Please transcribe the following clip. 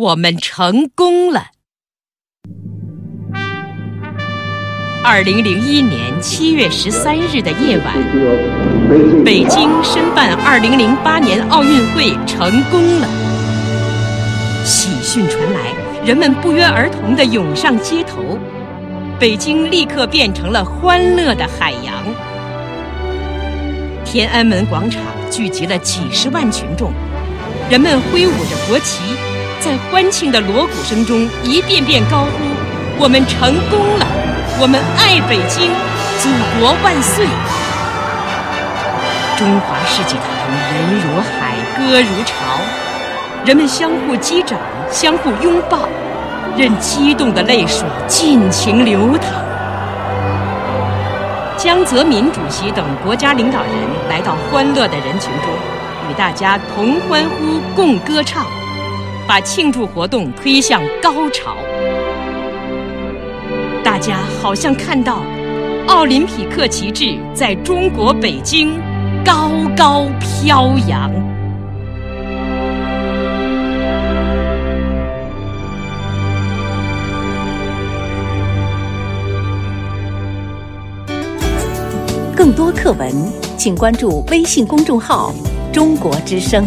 我们成功了。二零零一年七月十三日的夜晚，北京申办二零零八年奥运会成功了。喜讯传来，人们不约而同地涌上街头，北京立刻变成了欢乐的海洋。天安门广场聚集了几十万群众，人们挥舞着国旗，在欢庆的锣鼓声中一遍遍高呼：“我们成功了！”我们爱北京，祖国万岁！中华世纪坛人如海，歌如潮，人们相互击掌，相互拥抱，任激动的泪水尽情流淌。江泽民主席等国家领导人来到欢乐的人群中，与大家同欢呼、共歌唱，把庆祝活动推向高潮。大家好像看到奥林匹克旗帜在中国北京高高飘扬。更多课文，请关注微信公众号“中国之声”。